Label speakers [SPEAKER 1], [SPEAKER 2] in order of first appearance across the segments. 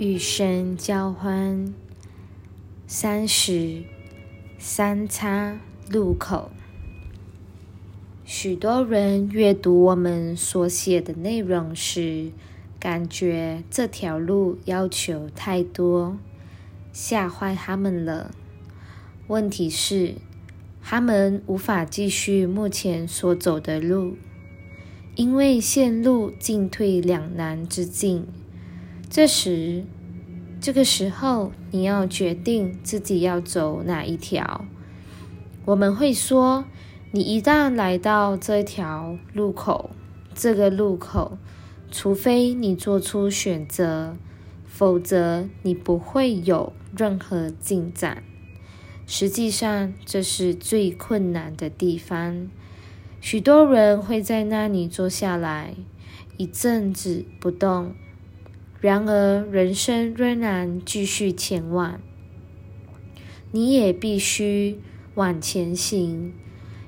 [SPEAKER 1] 与神交欢，三十三叉路口。许多人阅读我们所写的内容时，感觉这条路要求太多，吓坏他们了。问题是，他们无法继续目前所走的路，因为陷入进退两难之境。这时，这个时候，你要决定自己要走哪一条。我们会说，你一旦来到这条路口，这个路口，除非你做出选择，否则你不会有任何进展。实际上，这是最困难的地方。许多人会在那里坐下来，一阵子不动。然而，人生仍然继续前往，你也必须往前行。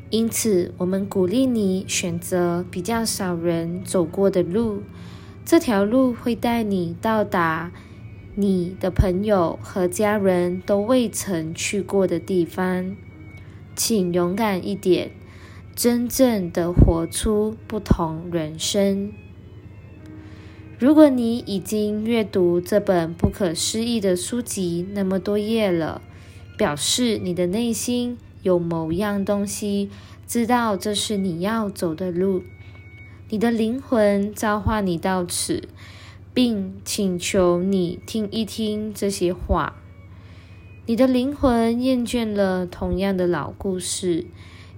[SPEAKER 1] 因此，我们鼓励你选择比较少人走过的路。这条路会带你到达你的朋友和家人都未曾去过的地方。请勇敢一点，真正的活出不同人生。如果你已经阅读这本不可思议的书籍那么多页了，表示你的内心有某样东西知道这是你要走的路。你的灵魂召唤你到此，并请求你听一听这些话。你的灵魂厌倦了同样的老故事，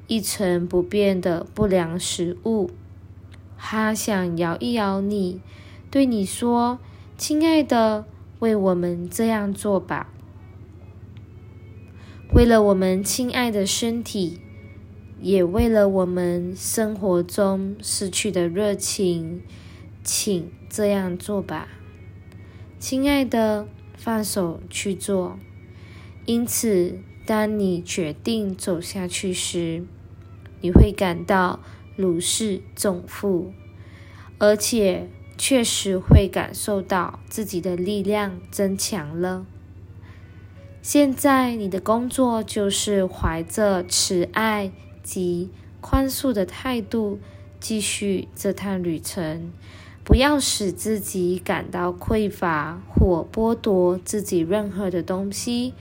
[SPEAKER 1] 一成不变的不良食物，它想摇一摇你。对你说：“亲爱的，为我们这样做吧，为了我们亲爱的身体，也为了我们生活中失去的热情，请这样做吧，亲爱的，放手去做。因此，当你决定走下去时，你会感到如释重负，而且。”确实会感受到自己的力量增强了。现在你的工作就是怀着慈爱及宽恕的态度继续这趟旅程，不要使自己感到匮乏或剥夺自己任何的东西。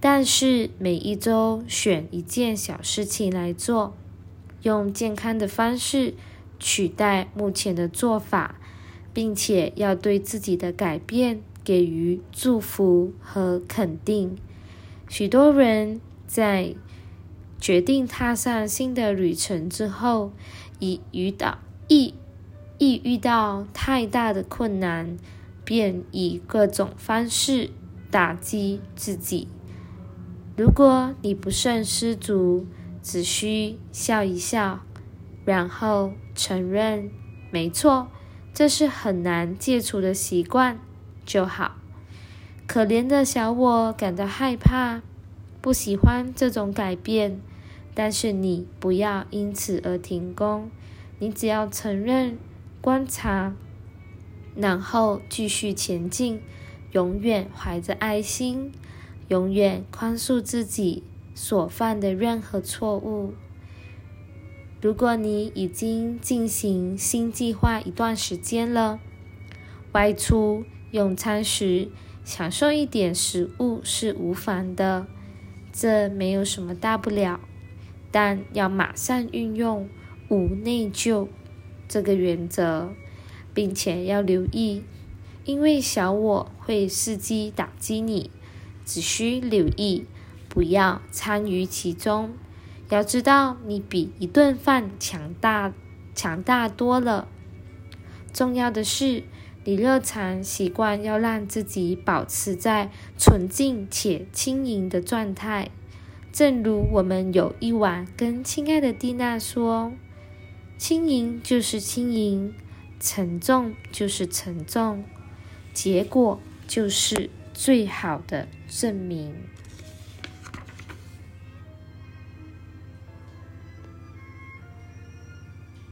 [SPEAKER 1] 但是每一周选一件小事情来做，用健康的方式取代目前的做法。并且要对自己的改变给予祝福和肯定。许多人在决定踏上新的旅程之后，已遇到一一遇到太大的困难，便以各种方式打击自己。如果你不慎失足，只需笑一笑，然后承认没错。这是很难戒除的习惯就好。可怜的小我感到害怕，不喜欢这种改变。但是你不要因此而停工，你只要承认、观察，然后继续前进，永远怀着爱心，永远宽恕自己所犯的任何错误。如果你已经进行新计划一段时间了，外出用餐时享受一点食物是无妨的，这没有什么大不了。但要马上运用无内疚这个原则，并且要留意，因为小我会伺机打击你，只需留意，不要参与其中。要知道，你比一顿饭强大强大多了。重要的是，你日常习惯要让自己保持在纯净且轻盈的状态。正如我们有一晚跟亲爱的蒂娜说：“轻盈就是轻盈，沉重就是沉重，结果就是最好的证明。”